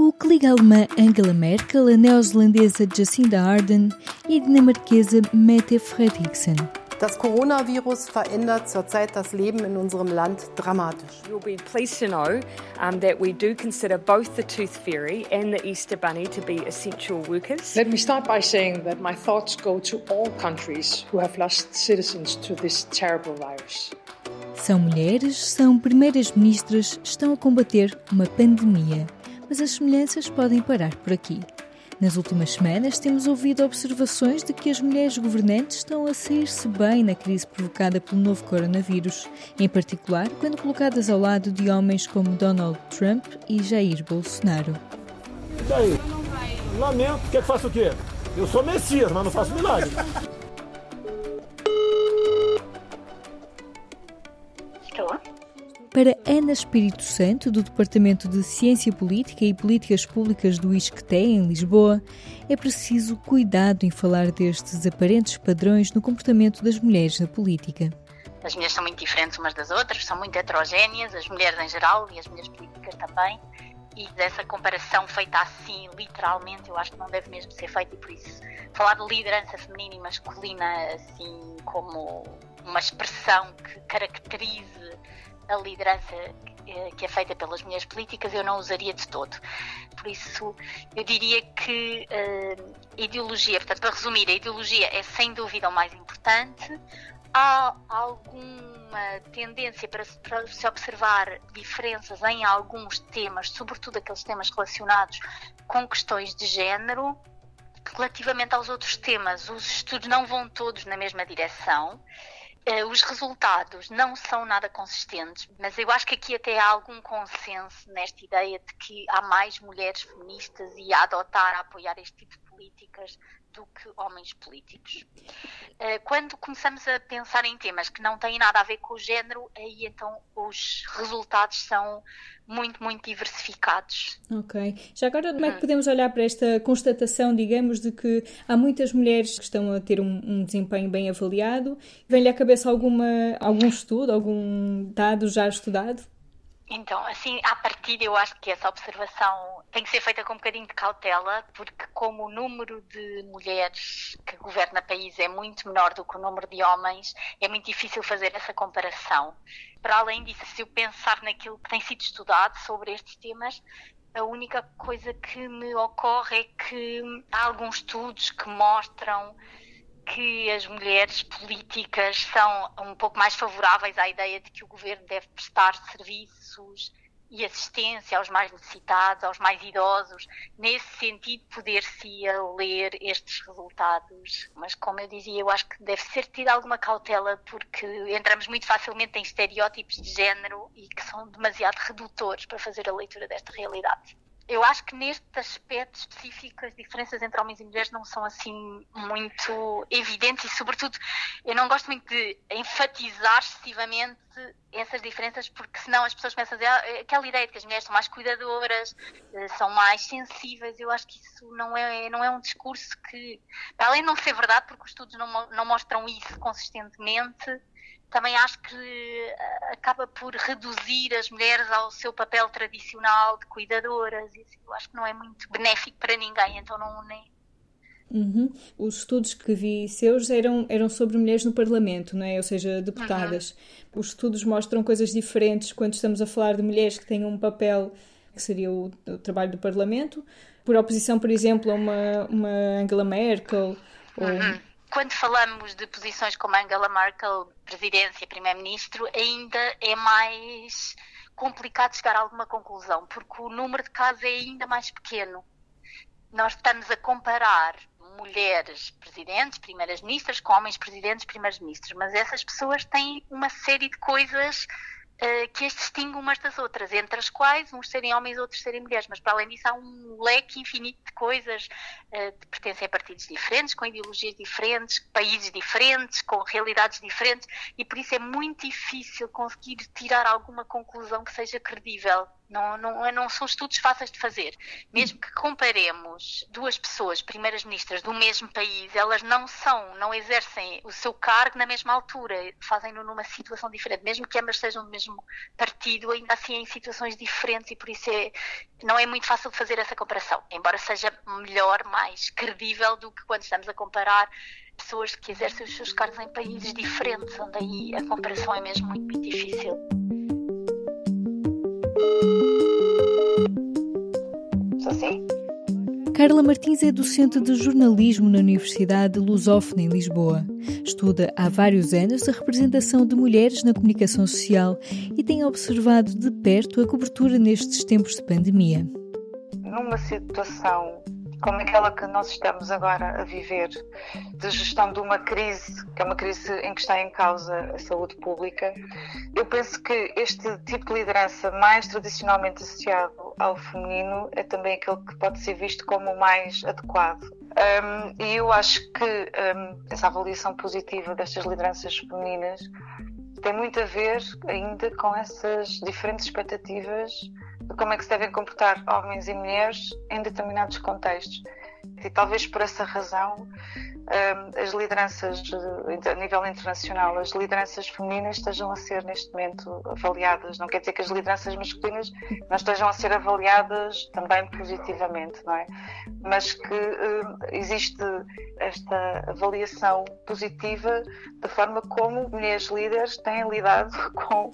O que alemã Angela Merkel, a neozelandesa Jacinda Ardern e a dinamarquesa Mette Frederiksen. Das Coronavirus verändert zurzeit das Leben in unserem Land dramatisch. You'll be pleased to know um, that we do consider both the Tooth Fairy and the Easter Bunny to be essential workers. Let me start by saying that my thoughts go to all countries who have lost citizens to this terrible virus. São mulheres, são primeiras ministras, estão a combater uma pandemia. Mas as semelhanças podem parar por aqui. Nas últimas semanas, temos ouvido observações de que as mulheres governantes estão a sair-se bem na crise provocada pelo novo coronavírus, em particular quando colocadas ao lado de homens como Donald Trump e Jair Bolsonaro. E aí? Lamento, quer que faça o quê? Eu sou Messias, mas não faço milagre. Para Ana Espírito Santo, do Departamento de Ciência Política e Políticas Públicas do ISCTE, em Lisboa, é preciso cuidado em falar destes aparentes padrões no comportamento das mulheres na política. As mulheres são muito diferentes umas das outras, são muito heterogéneas, as mulheres em geral e as mulheres políticas também. E dessa comparação feita assim, literalmente, eu acho que não deve mesmo ser feita e por isso falar de liderança feminina e masculina assim como uma expressão que caracterize a liderança eh, que é feita pelas mulheres políticas eu não usaria de todo. Por isso, eu diria que a ideologia, portanto, para resumir, a ideologia é sem dúvida o mais importante. Há alguma tendência para, para se observar diferenças em alguns temas, sobretudo aqueles temas relacionados com questões de género. Relativamente aos outros temas, os estudos não vão todos na mesma direção. Eh, os resultados não são nada consistentes, mas eu acho que aqui até há algum consenso nesta ideia de que há mais mulheres feministas e a adotar, a apoiar este tipo de políticas do que homens políticos. Eh, quando começamos a pensar em temas que não têm nada a ver com o género, aí então os resultados são muito, muito diversificados. Ok. Já agora, como é que podemos olhar para esta constatação, digamos, de que há muitas mulheres que estão a ter um, um desempenho bem avaliado? Vem-lhe à cabeça alguma, algum estudo, algum dado já estudado? Então, assim, à partida, eu acho que essa observação tem que ser feita com um bocadinho de cautela, porque como o número de mulheres que governa país é muito menor do que o número de homens, é muito difícil fazer essa comparação. Para além disso, se eu pensar naquilo que tem sido estudado sobre estes temas, a única coisa que me ocorre é que há alguns estudos que mostram que as mulheres políticas são um pouco mais favoráveis à ideia de que o governo deve prestar serviços e assistência aos mais necessitados, aos mais idosos, nesse sentido poder-se ler estes resultados. Mas como eu dizia, eu acho que deve ser tido alguma cautela porque entramos muito facilmente em estereótipos de género e que são demasiado redutores para fazer a leitura desta realidade eu acho que neste aspecto específico as diferenças entre homens e mulheres não são assim muito evidentes e, sobretudo, eu não gosto muito de enfatizar excessivamente essas diferenças porque senão as pessoas começam a dizer ah, aquela ideia de que as mulheres são mais cuidadoras, eh, são mais sensíveis. Eu acho que isso não é, não é um discurso que, além de não ser verdade, porque os estudos não, não mostram isso consistentemente, também acho que eh, acaba por reduzir as mulheres ao seu papel tradicional de cuidadoras. Isso eu acho que não é muito benéfico para ninguém, então não nem. Uhum. Os estudos que vi seus eram, eram sobre mulheres no Parlamento, não é? ou seja, deputadas. Uhum. Os estudos mostram coisas diferentes quando estamos a falar de mulheres que têm um papel que seria o, o trabalho do Parlamento, por oposição, por exemplo, a uma, uma Angela Merkel. Ou... Uhum quando falamos de posições como Angela Merkel, presidência, primeiro-ministro, ainda é mais complicado chegar a alguma conclusão, porque o número de casos é ainda mais pequeno. Nós estamos a comparar mulheres presidentes, primeiras ministras, com homens presidentes, primeiros ministros, mas essas pessoas têm uma série de coisas uh, que as distinguem umas das outras, entre as quais uns serem homens, outros serem mulheres, mas para além disso há um leque infinito de coisas uh, que pertencem a partidos diferentes, com ideologias diferentes, países diferentes, com realidades diferentes, e por isso é muito difícil conseguir tirar alguma conclusão que seja credível Não, não, não são estudos fáceis de fazer. Mesmo que comparemos duas pessoas, primeiras ministras do mesmo país, elas não são, não exercem o seu cargo na mesma altura, fazem-no numa situação diferente. Mesmo que ambas sejam do mesmo partido, ainda assim em situações diferentes e por isso é, não é muito fácil fazer essa comparação. Embora seja melhor, mais credível do que quando estamos a comparar pessoas que exercem os seus cargos em países diferentes, onde aí a comparação é mesmo muito, muito difícil. Assim? Carla Martins é docente de jornalismo na Universidade Lusófona, em Lisboa. Estuda há vários anos a representação de mulheres na comunicação social e tem observado de perto a cobertura nestes tempos de pandemia. Numa situação como aquela que nós estamos agora a viver, de gestão de uma crise, que é uma crise em que está em causa a saúde pública, eu penso que este tipo de liderança mais tradicionalmente associado ao feminino é também aquele que pode ser visto como o mais adequado. Um, e eu acho que um, essa avaliação positiva destas lideranças femininas tem muito a ver ainda com essas diferentes expectativas de como é que se devem comportar homens e mulheres em determinados contextos. E talvez por essa razão as lideranças a nível internacional, as lideranças femininas estejam a ser neste momento avaliadas. Não quer dizer que as lideranças masculinas não estejam a ser avaliadas também positivamente, não é? Mas que existe esta avaliação positiva da forma como mulheres líderes têm lidado com,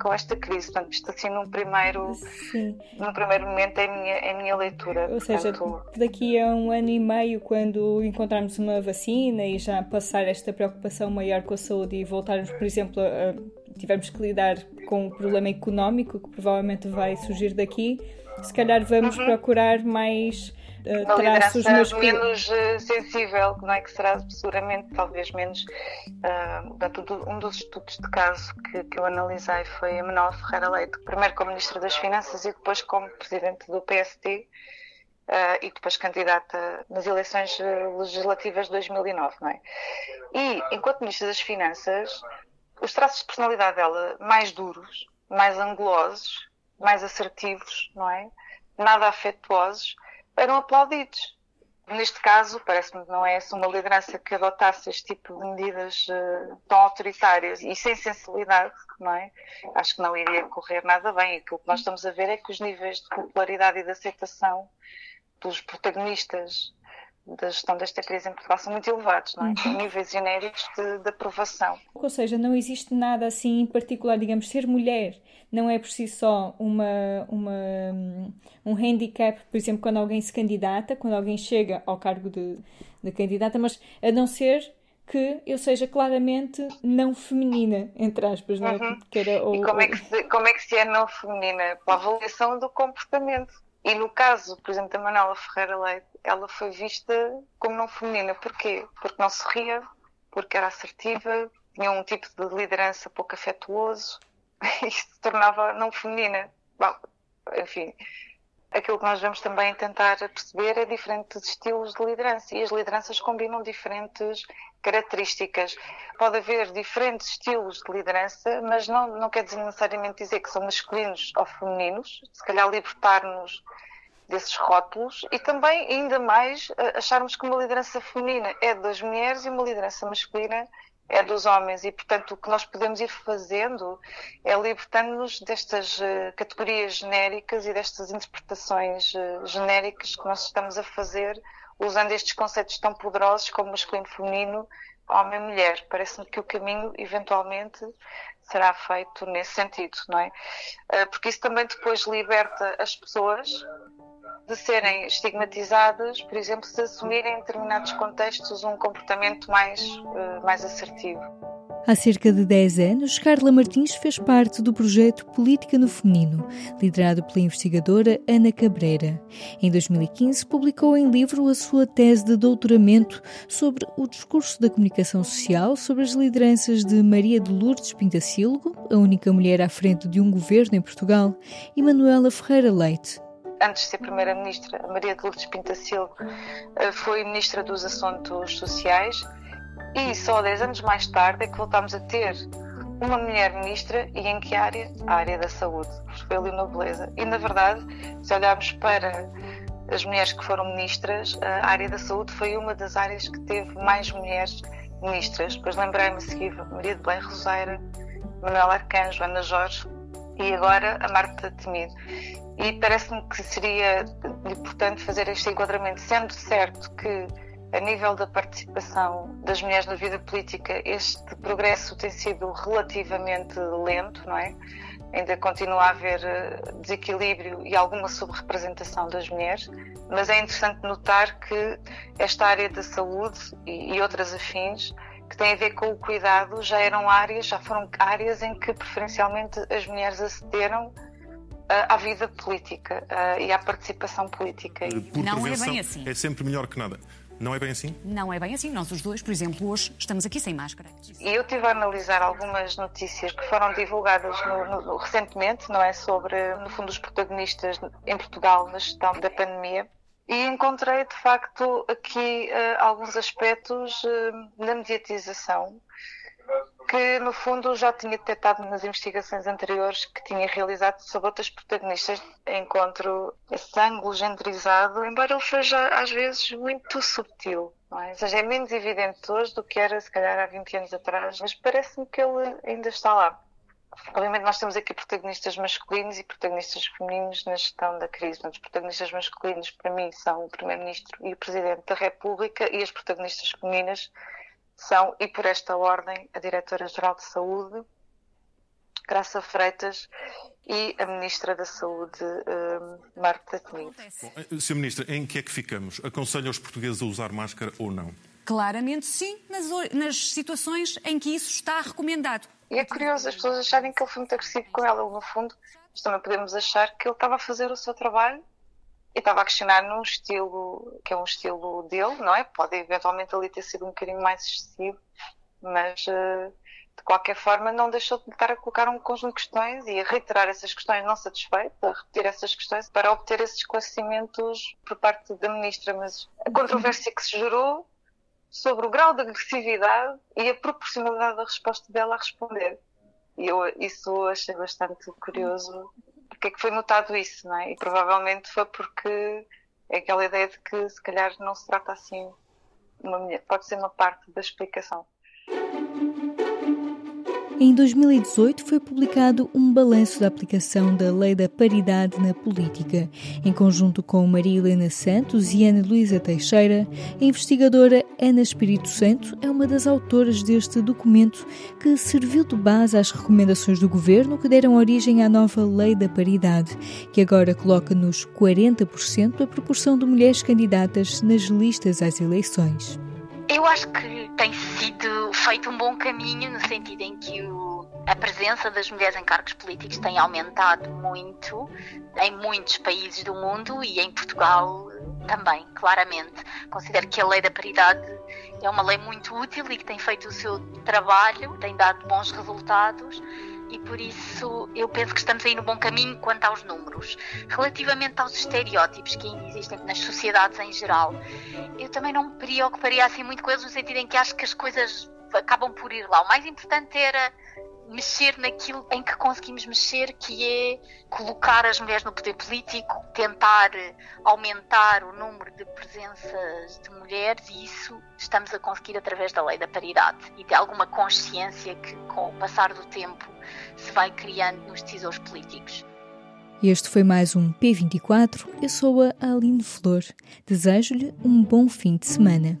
com esta crise. Portanto, isto assim num primeiro, Sim. num primeiro momento é a minha, é a minha leitura. Ou seja, Portanto, daqui a um ano e meio, quando encontrarmos uma vacina vacina e já passar esta preocupação maior com a saúde e voltarmos, por exemplo, a, tivermos que lidar com o problema económico que provavelmente vai surgir daqui, se calhar vamos uhum. procurar mais uh, traços menos uh, sensível, não é que será seguramente talvez menos uh, um dos estudos de caso que, que eu analisei foi a Manuel Ferreira Leite, primeiro como Ministra das Finanças e depois como Presidente do PST uh, e depois candidata nas eleições eh, legislativas de 2009, não é? E, enquanto Ministra das Finanças, os traços de personalidade dela mais duros, mais angulosos, mais assertivos, não é? Nada afetuosos, eram aplaudidos. Neste caso, parece-me que não é essa uma liderança que adotasse este tipo de medidas uh, tão autoritárias e sem sensibilidade, não é? Acho que não iria correr nada bem. Aquilo que nós estamos a ver é que os níveis de popularidade e de aceitação dos protagonistas da gestão desta crise em Portugal são muito elevados, não é? Uhum. níveis genéricos de, de, aprovação. Ou seja, não existe nada assim em particular, digamos, ser mulher não é por si só uma, uma, um handicap, por exemplo, quando alguém se candidata, quando alguém chega ao cargo de, de candidata, mas a não ser que eu seja claramente não feminina, entre aspas, não é? Uhum. Que era, ou, e como é, que se, como é que se é não feminina? Pela avaliação do comportamento. E no caso, por exemplo, da Manuela Ferreira Leite, ela foi vista como não feminina. Porquê? Porque não sorria, porque era assertiva, tinha um tipo de liderança pouco afetuoso e se tornava não feminina. Bom, enfim, aquilo que nós vamos também tentar perceber é diferentes estilos de liderança e as lideranças combinam diferentes características. Pode haver diferentes estilos de liderança, mas não, não quer necessariamente dizer que são masculinos ou femininos, se calhar libertar-nos desses rótulos e também, ainda mais, acharmos que uma liderança feminina é das mulheres e uma liderança masculina é dos homens e, portanto, o que nós podemos ir fazendo é libertando-nos destas uh, categorias genéricas e destas interpretações uh, genéricas que nós estamos a fazer usando estes conceitos tão poderosos como masculino, feminino, homem e mulher. Parece-me que o caminho, eventualmente, será feito nesse sentido, não é? Uh, porque isso também depois liberta as pessoas de serem estigmatizadas, por exemplo, se assumirem em determinados contextos um comportamento mais, uh, mais assertivo. Há cerca de 10 anos, Carla Martins fez parte do projeto Política no Feminino, liderado pela investigadora Ana Cabreira. Em 2015, publicou em livro a sua tese de doutoramento sobre o discurso da comunicação social sobre as lideranças de Maria de Lourdes Pintacilgo, a única mulher à frente de um governo em Portugal, e Manuela Ferreira Leite, antes de ser Primeira-Ministra, Maria de Lourdes Pintacilgo eh, foi Ministra dos Assuntos Sociais e só 10 anos mais tarde é que voltámos a ter uma mulher ministra e em que área? A área da saúde, pelo na beleza. E na verdade, se olharmos para as mulheres que foram ministras, a área da saúde foi uma das áreas que teve mais mulheres ministras. Depois lembrei-me a seguir Maria de Belém Roseira, Manuel Arcanjo, Ana Jorge e agora a Marta Temido. E parece-me que seria importante fazer este enquadramento, sendo certo que a nível da participação das mulheres na vida política, este progresso tem sido relativamente lento, não é? Ainda continua a haver eh, desequilíbrio e alguma subrepresentação das mulheres, mas é interessante notar que esta área da saúde e outras afins que têm a ver com o cuidado já eram áreas, já foram áreas em que preferencialmente as mulheres acederam à vida política uh, e à participação política. Por não é bem assim. É sempre melhor que nada. Não é bem assim? Não é bem assim. Nós os dois, por exemplo, hoje estamos aqui sem máscara. E eu estive a analisar algumas notícias que foram divulgadas no, no, recentemente, não é? Sobre, no fundo, os protagonistas em Portugal na gestão da pandemia. E encontrei, de facto, aqui uh, alguns aspectos uh, na mediatização que no fundo já tinha detectado nas investigações anteriores que tinha realizado sobre outras protagonistas. Encontro esse ângulo genderizado, embora ele seja às vezes muito subtil. É? Ou seja, é menos evidente hoje do que era se calhar há 20 anos atrás, mas parece-me que ele ainda está lá. Obviamente nós temos aqui protagonistas masculinos e protagonistas femininos na gestão da crise. Os protagonistas masculinos, para mim, são o Primeiro-Ministro e o Presidente da República e as protagonistas femininas são, e por esta ordem, a Diretora-Geral de Saúde, Graça Freitas, e a Ministra da Saúde, uh, Marta Temido. Eh, Sr. Ministra, em que é que ficamos? Aconselha os portugueses a usar máscara ou não? Claramente sim, nas, nas situações em que isso está recomendado. E é curioso as pessoas acharem que ele foi muito agressivo com ela. No fundo, nós também podemos achar que ele estava a fazer o seu trabalho estava a questionar num estilo que é um estilo dele, não é? Pode eventualmente ali ter sido um bocadinho mais excessivo, mas uh, de qualquer forma não deixou de estar a colocar um conjunto de questões e a reiterar essas questões não satisfeitas, a repetir essas questões para obter esses esclarecimentos por parte da ministra. Mas a controvérsia que se gerou sobre o grau de agressividade e a proporcionalidade da resposta dela a responder. E eu isso achei bastante curioso porque é que foi notado isso, não é? E provavelmente foi porque é aquela ideia de que se calhar não se trata assim, uma, pode ser uma parte da explicação. Em 2018 foi publicado um balanço da aplicação da Lei da Paridade na Política. Em conjunto com Maria Helena Santos e Ana Luísa Teixeira, a investigadora Ana Espírito Santo é uma das autoras deste documento que serviu de base às recomendações do governo que deram origem à nova Lei da Paridade, que agora coloca nos 40% a proporção de mulheres candidatas nas listas às eleições. Eu acho que tem sido feito um bom caminho no sentido em que o, a presença das mulheres em cargos políticos tem aumentado muito em muitos países do mundo e em Portugal também, claramente. Considero que a lei da paridade é uma lei muito útil e que tem feito o seu trabalho, tem dado bons resultados e por isso eu penso que estamos aí no bom caminho quanto aos números. Relativamente aos estereótipos que ainda existem nas sociedades em geral, eu também não me preocuparia assim muito com eles no sentido em que acho que as coisas acabam por ir lá. O mais importante era mexer naquilo em que conseguimos mexer, que é colocar as mulheres no poder político, tentar aumentar o número de presenças de mulheres e isso estamos a conseguir através da lei da paridade e de alguma consciência que com o passar do tempo se vai criando nos decisores políticos. Este foi mais um P24. Eu sou a Aline Flor. Desejo-lhe um bom fim de semana.